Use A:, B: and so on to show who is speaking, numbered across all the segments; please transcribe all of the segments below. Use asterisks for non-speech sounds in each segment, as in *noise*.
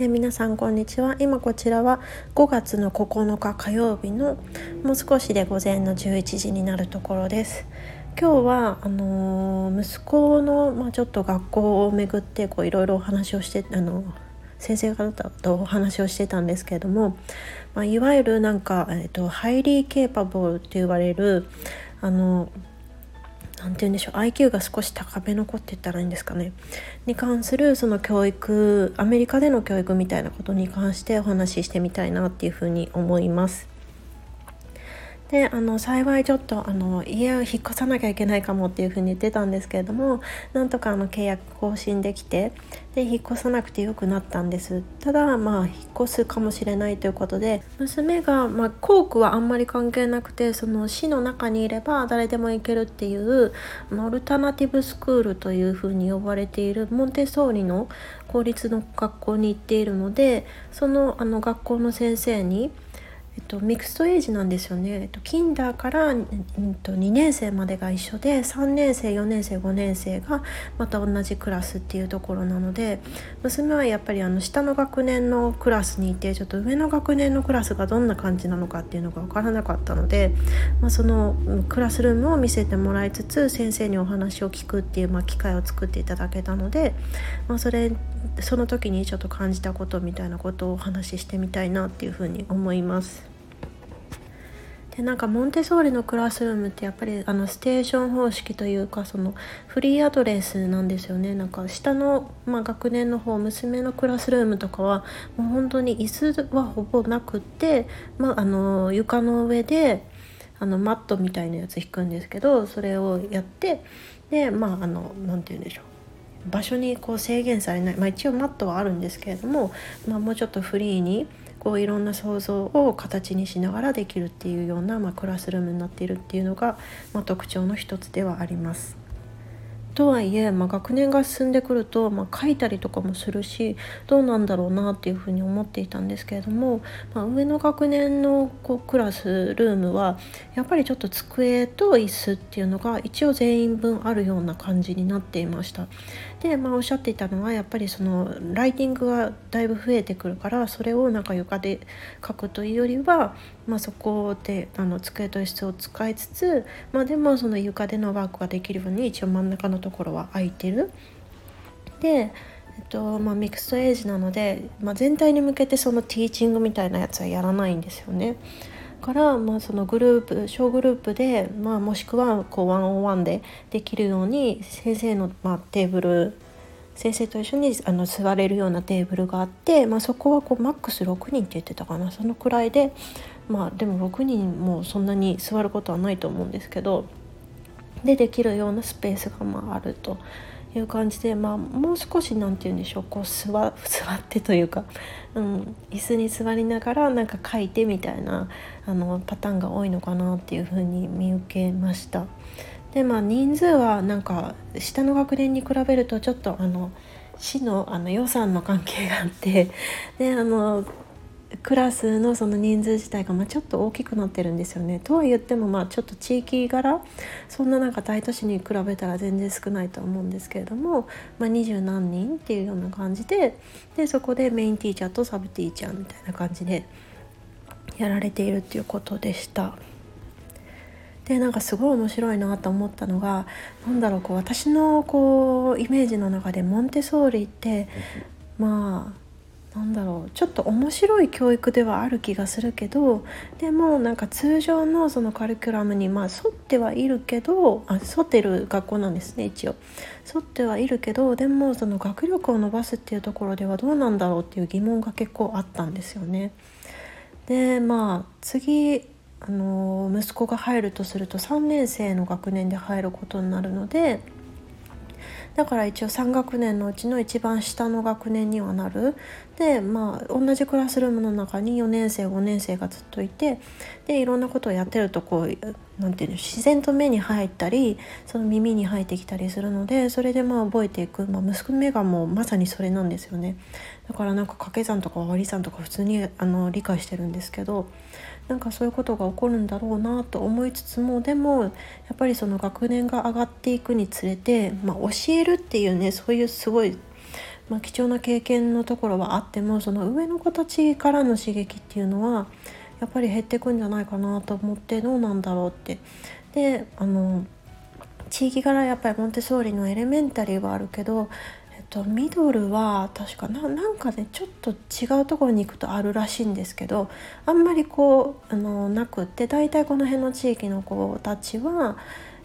A: で皆さんこんにちは。今こちらは5月の9日火曜日のもう少しで午前の11時になるところです。今日はあのー、息子の、まあ、ちょっと学校を巡ってこういろいろお話をしてあの先生方とお話をしてたんですけれども、まあ、いわゆるなんか、えーと、ハイリーケーパブルって言われるあの何て言うんでしょう IQ が少し高めの子って言ったらいいんですかねに関するその教育アメリカでの教育みたいなことに関してお話ししてみたいなっていうふうに思います。であの幸いちょっとあの家を引っ越さなきゃいけないかもっていうふうに言ってたんですけれどもなんとかあの契約更新できてで引っ越さなくてよくなったんです。ただまあ引っ越すかもしれないということで娘が、まあ、校区はあんまり関係なくてその市の中にいれば誰でも行けるっていうオルタナティブスクールというふうに呼ばれているモンテソーリの公立の学校に行っているのでそのあの学校の先生にえっと、ミクストエイジなんですよね、えっと、キンダーから、えっと、2年生までが一緒で3年生4年生5年生がまた同じクラスっていうところなので娘はやっぱりあの下の学年のクラスにいてちょっと上の学年のクラスがどんな感じなのかっていうのが分からなかったので、まあ、そのクラスルームを見せてもらいつつ先生にお話を聞くっていう、まあ、機会を作っていただけたので、まあ、それその時にちょっと感じたことみたいなことをお話ししてみたいなっていうふうに思います。でなんかモンテソーリのクラスルームってやっぱりあのステーション方式というかそのフリーアドレスなんですよね。なんか下の、まあ、学年の方娘のクラスルームとかはもう本当に椅子はほぼなくって、まあ、あの床の上であのマットみたいなやつ引くんですけどそれをやってでまああの何て言うんでしょう。場所にこう制限されない、まあ、一応マットはあるんですけれども、まあ、もうちょっとフリーにこういろんな想像を形にしながらできるっていうような、まあ、クラスルームになっているっていうのが、まあ、特徴の一つではあります。とはいえ、まあ、学年が進んでくると、まあ、書いたりとかもするしどうなんだろうなっていうふうに思っていたんですけれども、まあ、上の学年のこうクラスルームはやっぱりちょっと机と椅子っていうのが一応全員分あるような感じになっていました。で、まあ、おっしゃっていたのはやっぱりそのライティングがだいぶ増えてくるからそれをなんか床で書くというよりは、まあ、そこであの机と椅子を使いつつ、まあ、でもその床でのワークができるように一応真ん中のところは空いてる。でえっとまあ、ミクストエイジなので、まあ、全体に向けてそのティーチングみたいなやつはやらないんですよね。から、まあ、そのグループ小グループで、まあ、もしくはこうワンオンワンでできるように先生の、まあ、テーブル先生と一緒にあの座れるようなテーブルがあって、まあ、そこはこうマックス6人って言ってたかなそのくらいでまあでも6人もそんなに座ることはないと思うんですけどでできるようなスペースがまああると。いう感じで、まあ、もう少し何て言うんでしょうこう座座ってというか、うん、椅子に座りながらなんか書いてみたいなあのパターンが多いのかなっていうふうに見受けました。でまあ人数はなんか下の学年に比べるとちょっとあの市のあの予算の関係があってであのクラスのその人数自体がまちょっと大きくなってるんですよね。とは言ってもまあちょっと地域柄そんななんか大都市に比べたら全然少ないと思うんですけれども二十、まあ、何人っていうような感じででそこでメインティーチャーとサブティーチャーみたいな感じでやられているっていうことでした。でなんかすごい面白いなと思ったのが何だろうこう私のこうイメージの中でモンテソーリってまあなんだろうちょっと面白い教育ではある気がするけどでもなんか通常のそのカリキュラムにまあ沿ってはいるけどあ沿ってる学校なんですね一応沿ってはいるけどでもその学力を伸ばすっていうところではどうなんだろうっていう疑問が結構あったんですよね。でまあ次あの息子が入るとすると3年生の学年で入ることになるのでだから一応3学年のうちの一番下の学年にはなる。でまあ同じクラスルームの中に4年生5年生がずっといて。でいろんなことをやってるとこうなんていうの自然と目に入ったりその耳に入ってきたりするのでそれでまあ覚えていく、まあ、息子の目がもうまさにそれなんですよね。だからなんか掛け算とか割り算とか普通にあの理解してるんですけど。なんかそういうことが起こるんだろうなと思いつつもでもやっぱりその学年が上がっていくにつれて、まあ、教えるっていうねそういうすごい、まあ、貴重な経験のところはあってもその上の子たちからの刺激っていうのはやっぱり減ってくんじゃないかなと思ってどうなんだろうって。であの地域柄やっぱりモンテソーリのエレメンタリーはあるけどとミドルは確かななんかねちょっと違うところに行くとあるらしいんですけどあんまりこうあのなくって大体この辺の地域の子たちは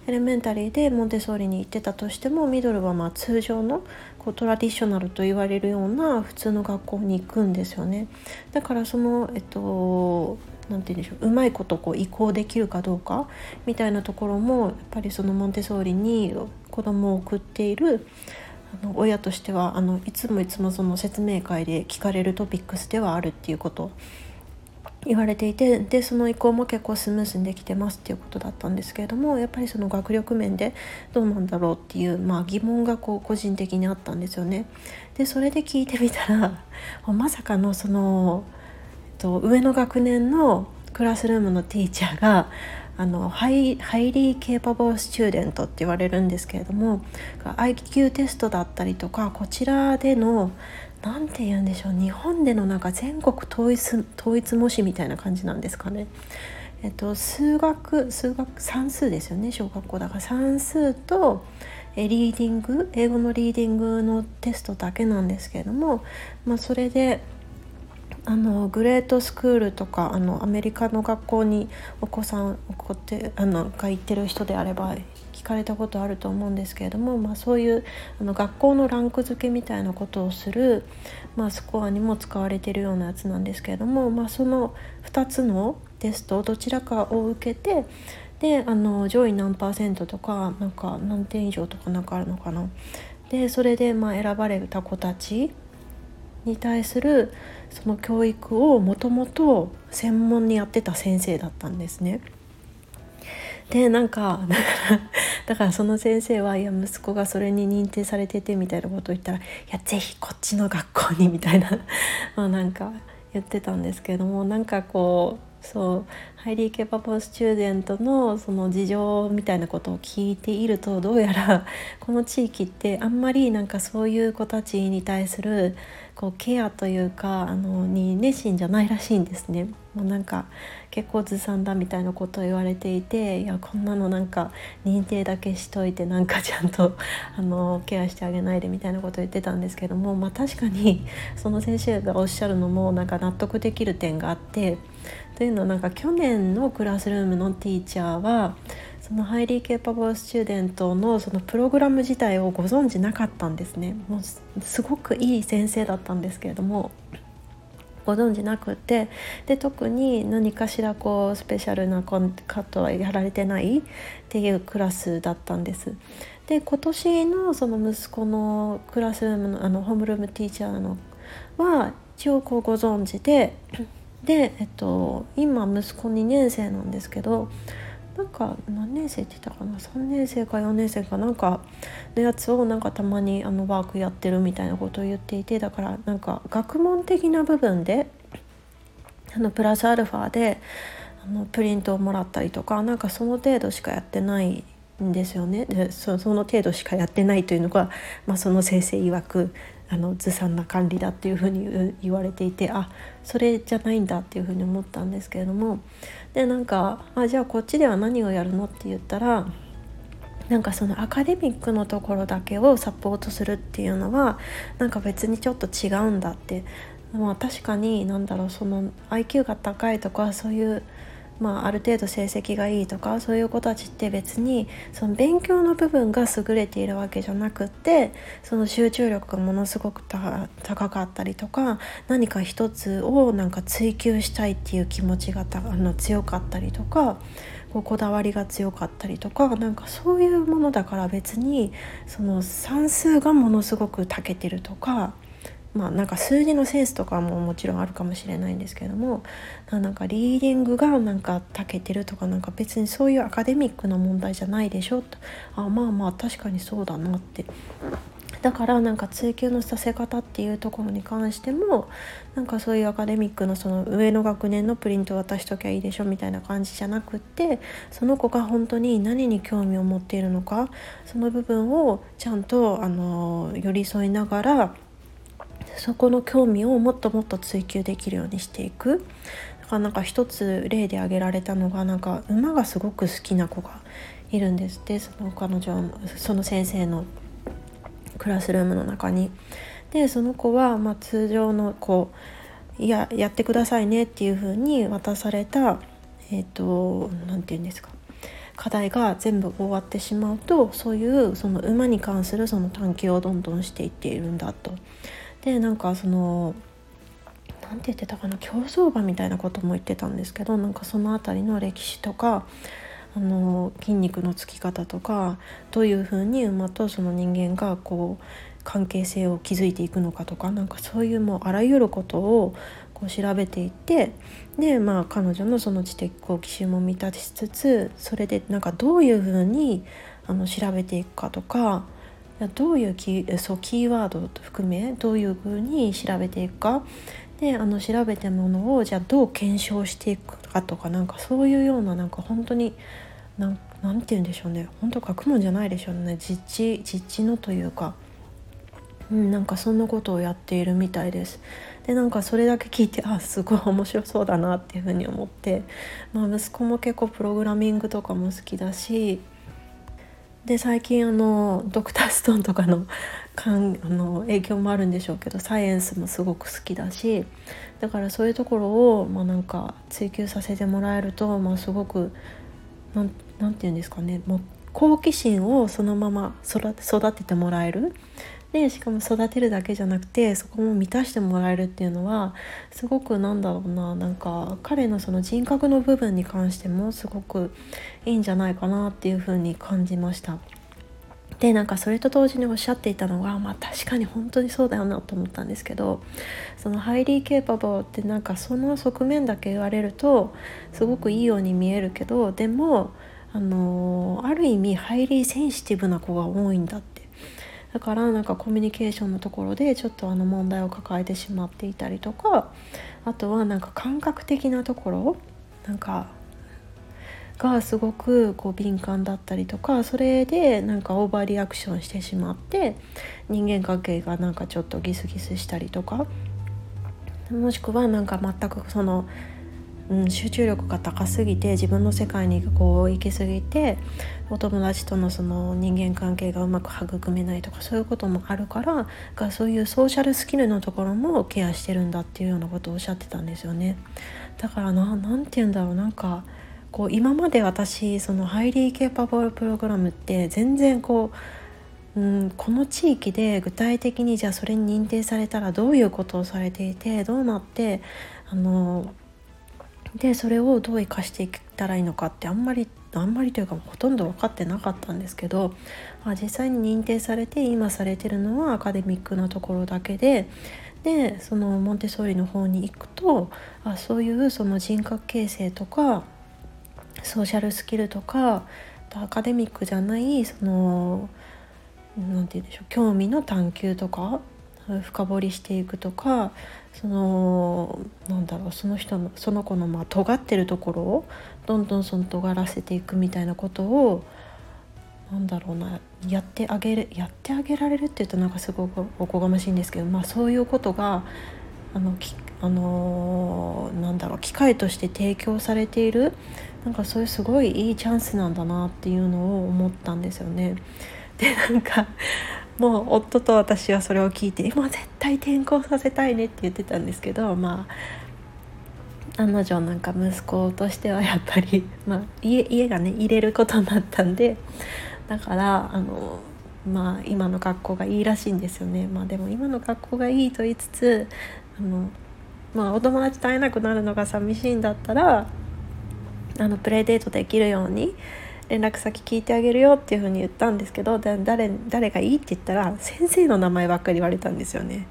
A: エレメンタリーでモンテソーリに行ってたとしてもミドルはまあ通常のこうトラディショナルと言われるような普通の学校に行くんですよね。だからそのえっと何て言うんでしょううまいことこう移行できるかどうかみたいなところもやっぱりそのモンテソーリに子供を送っているあの親としてはあのいつもいつもその説明会で聞かれるトピックスではあるっていうこと言われていてでその移行も結構スムーズにできてますっていうことだったんですけれどもやっぱりその学力面でどうなんだろうっていう、まあ、疑問がこう個人的にあったんですよね。でそれで聞いてみたら *laughs* まさかのその、えっと、上の学年の classroom の teacher があのハイ highly capable student って言われるんですけれども IQ テストだったりとかこちらでの何て言うんでしょう日本でのなんか全国統一統一模試みたいな感じなんですかね。えっと、数学数学算数ですよね小学校だから算数とえリーディング英語のリーディングのテストだけなんですけれども、まあ、それであのグレートスクールとかあのアメリカの学校にお子さんお子ってあのが行ってる人であれば聞かれたことあると思うんですけれども、まあ、そういうあの学校のランク付けみたいなことをする、まあ、スコアにも使われてるようなやつなんですけれども、まあ、その2つのテストどちらかを受けてであの上位何パーセントとかなんか何点以上とかなんかあるのかな。でそれでまあ選ばれた子たちに対するその教育をもともと専門にやってた先生だったんですね。でなんか *laughs* だからその先生はいや息子がそれに認定されててみたいなことを言ったら「いや是非こっちの学校に」みたいな *laughs* まあなんか言ってたんですけどもなんかこうそう highly capable student のその事情みたいなことを聞いているとどうやらこの地域ってあんまりなんかそういう子たちに対するこうケアというかあのに熱心じゃないらしいんですね。もうなんか結構ずさんだみたいなことを言われていていやこんなのなんか認定だけしといてなんか *laughs* ちゃんとあのケアしてあげないでみたいなことを言ってたんですけども、まあ、確かにその先生がおっしゃるのもなんか納得できる点があってというのはなんか去年の classroom の teacher はその highly capable student のそのプログラム自体をご存じなかったんですねもうすごくいい先生だったんですけれどもご存じなくてで特に何かしらこうスペシャルなカットはやられてないっていうクラスだったんです。で今年のその息子のクラスルームのあのホームルームティーチャーのは一応こうご存知でで、えっと、今息子2年生なんですけどなんか何年生って言ったかな？3年生か4年生かなんかのやつをなんかたまにあのワークやってるみたいなことを言っていてだからなんか学問的な部分であのプラスアルファであのプリントをもらったりとかなんかその程度しかやってないんですよね。でその程度しかやってないというのが、まあ、その先生曰くあのずさんな管理だっていうふうに言われていてあそれじゃないんだっていうふうに思ったんですけれどもでなんかあじゃあこっちでは何をやるのって言ったらなんかそのアカデミックのところだけをサポートするっていうのはなんか別にちょっと違うんだって。まあ確かに何だろうその IQ が高いとかそういうまあ、ある程度成績がいいとかそういう子たちって別にその勉強の部分が優れているわけじゃなくってその集中力がものすごく高かったりとか何か一つをなんか追求したいっていう気持ちがあの強かったりとかこうこだわりが強かったりとかなんかそういうものだから別にその算数がものすごく長けてるとかまあなんか数字のセンスとかももちろんあるかもしれないんですけどもなんかリーディングがなんか長けてるとかなんか別にそういうアカデミックな問題じゃないでしょと。あまあまあ確かにそうだなって。だからなんか追求のさせ方っていうところに関してもなんかそういうアカデミックのその上の学年のプリント渡しときゃいいでしょみたいな感じじゃなくってその子が本当に何に興味を持っているのかその部分をちゃんとあの寄り添いながらそこの興味をもっともっと追求できるようにしていくだからなんか一つ例で挙げられたのがなんか馬がすごく好きな子がいるんですってその彼女その先生のクラスルームの中に。でその子は、ま、通常のこういややってくださいねっていう風に渡されたえっ、ー、と何て言うんですか課題が全部終わってしまうとそういうその馬に関するその探求をどんどんしていっているんだと。でなんかその何て言ってたかな競走馬みたいなことも言ってたんですけどなんかその辺りの歴史とかあの筋肉のつき方とかどういうふうに馬とその人間がこう関係性を築いていくのかとかなんかそういうもうあらゆることをこう調べていってでまあ彼女のその知的好奇心も満たしつつそれでなんかどういうふうにあの調べていくかとかどういうキーそうキーワード含めどういうふうに調べていくか。であの調べたものをじゃあどう検証していくかとかなんかそういうようななんか本当になんなんて言うんでしょうね。本当学問じゃないでしょうね。実地実地のというか、うん、なんかそんなことをやっているみたいです。でなんかそれだけ聞いてあすごい面白そうだなっていうふうに思って、まあ、息子も結構プログラミングとかも好きだしで最近あのドクターストーンとかの *laughs* かんあの影響もあるんでしょうけどサイエンスもすごく好きだしだからそういうところを、まあ、なんか追求させてもらえると、まあ、すごく何て言うんですかねもう好奇心をそのまま育ててもらえる。でしかも育てるだけじゃなくてそこも満たしてもらえるっていうのはすごくなんだろうななんか彼のその人格の部分に関してもすごくいいんじゃないかなっていうふうに感じました。でなんかそれと同時におっしゃっていたのがまあ確かに本当にそうだよなと思ったんですけどそのハイリーケーパブルってなんかその側面だけ言われるとすごくいいように見えるけどでもあのある意味ハイリーセンシティブな子が多いんだってだからなんかコミュニケーションのところでちょっとあの問題を抱えてしまっていたりとかあとはなんか感覚的なところなんかがすごくこう敏感だったりとかそれでなんかオーバーリアクションしてしまって人間関係がなんかちょっとギスギスしたりとかもしくはなんか全くそのうん、集中力が高すぎて自分の世界にこう行き過ぎてお友達とのその人間関係がうまく育めないとかそういうこともあるからがそういうソーシャルスキルのところもケアしてるんだっていうようなことをおっしゃってたんですよね。だからな何て言うんだろうなんかこう今まで私そのハイリーケーパブルプログラムって全然こううん、この地域で具体的にじゃあそれに認定されたらどういうことをされていてどうなってあのでそれをどう生かしていったらいいのかってあんまりあんまりというかほとんど分かってなかったんですけど、まあ、実際に認定されて今されてるのはアカデミックなところだけででそのモンテソーリの方に行くとあそういうその人格形成とかソーシャルスキルとかアカデミックじゃないその何て言うんでしょう興味の探求とか深掘りしていくとかそのなんだろうその人のその子のまあ尖ってるところをどんどんその尖らせていくみたいなことをなんだろうなやってあげるやってあげられるっていうとなんかすごくおこがましいんですけど、まあ、そういうことがあのきあの、なんだろう機会として提供されているなんかそういうすごいいいチャンスなんだなっていうのを思ったんですよね。でなんかもう夫と私はそれを聞いて「もう絶対転校させたいね」って言ってたんですけどまあ案の定なんか息子としてはやっぱり、*laughs* まあ、家家がね入れることになったんでだからあのまあ今の学校がいいらしいんですよね。まあ、でも今の学校がいいと言いつつあの、まあ、お友達と会えなくなるのが寂しいんだったらあのプレイデートできるように連絡先聞いてあげるよっていうふうに言ったんですけど誰誰がいいって言ったら先生の名前ばっかり言われたんですよね。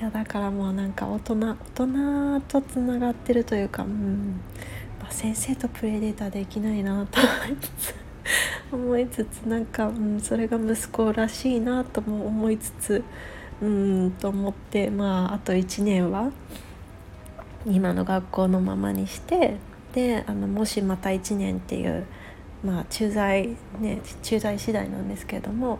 A: いやだからもうなんか大人大人とつながってるというか、うんまあ、先生とプレデーターできないなと思いつつ思いつつなんか、うん、それが息子らしいなとも思いつつうんと思ってまああと1年は今の学校のままにしてであのもしまた1年っていうまあ駐在ね駐在次第なんですけれどもっ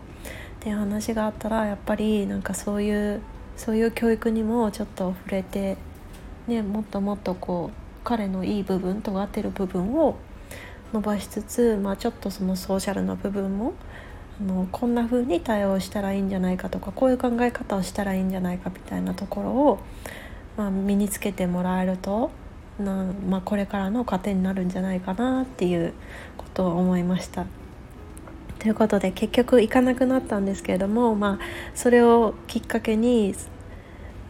A: ていう話があったらやっぱりなんかそういうそういう教育にもちょっと触れて、ね、もっともっとこう彼のいい部分尖ってる部分を伸ばしつつ、まあ、ちょっとそのソーシャルな部分もあのこんな風に対応したらいいんじゃないかとかこういう考え方をしたらいいんじゃないかみたいなところを、まあ、身につけてもらえるとな、まあ、これからの糧になるんじゃないかなっていうことを思いました。ということで結局行かなくなったんですけれども、まあ、それをきっかけに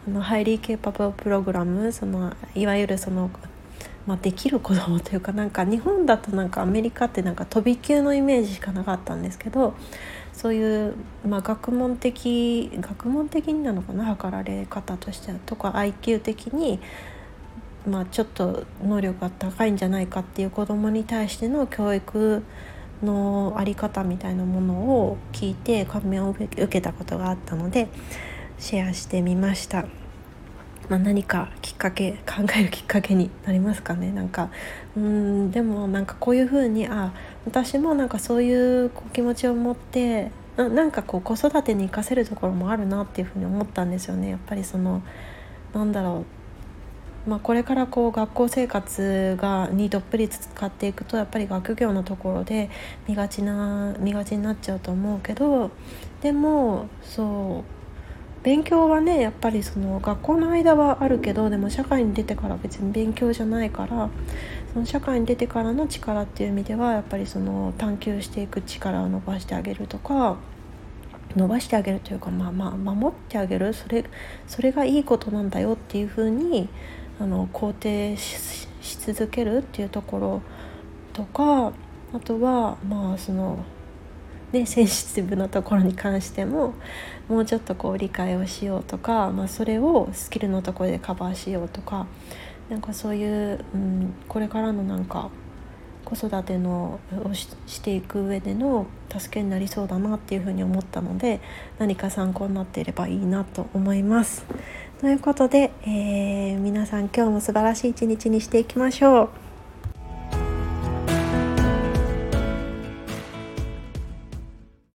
A: あのハイリーケーパブプログラムそのいわゆるその、まあ、できる子供というかなんか日本だとなんかアメリカってなんか飛び級のイメージしかなかったんですけどそういう、まあ、学問的学問的になのかな測られ方としてはとか IQ 的に、まあ、ちょっと能力が高いんじゃないかっていう子どもに対しての教育の在り方みたいなものを聞いて感銘を受けたことがあったのでシェアしてみました。まあ、何かきっかけ考えるきっかけになりますかねなんかうんでもなんかこういうふうにあ私もなんかそういう気持ちを持ってななんかこう子育てに生かせるところもあるなっていうふうに思ったんですよねやっぱりそのなんだろうまあ、これからこう学校生活がにどっぷり使っていくとやっぱり学業のところで見がちな見がちになっちゃうと思うけどでもそう勉強はねやっぱりその学校の間はあるけどでも社会に出てから別に勉強じゃないからその社会に出てからの力っていう意味ではやっぱりその探求していく力を伸ばしてあげるとか伸ばしてあげるというかまあまあ守ってあげるそれそれがいいことなんだよっていうふうにあの肯定し続けるっていうところとかあとはまあそのねセンシティブなところに関してももうちょっとこう理解をしようとか、まあ、それをスキルのところでカバーしようとかなんかそういう、うん、これからのなんか子育てのをしていく上での助けになりそうだなっていうふうに思ったので何か参考になっていればいいなと思います。ということで、えー、皆さん今日も素晴らしい一日にしていきましょう。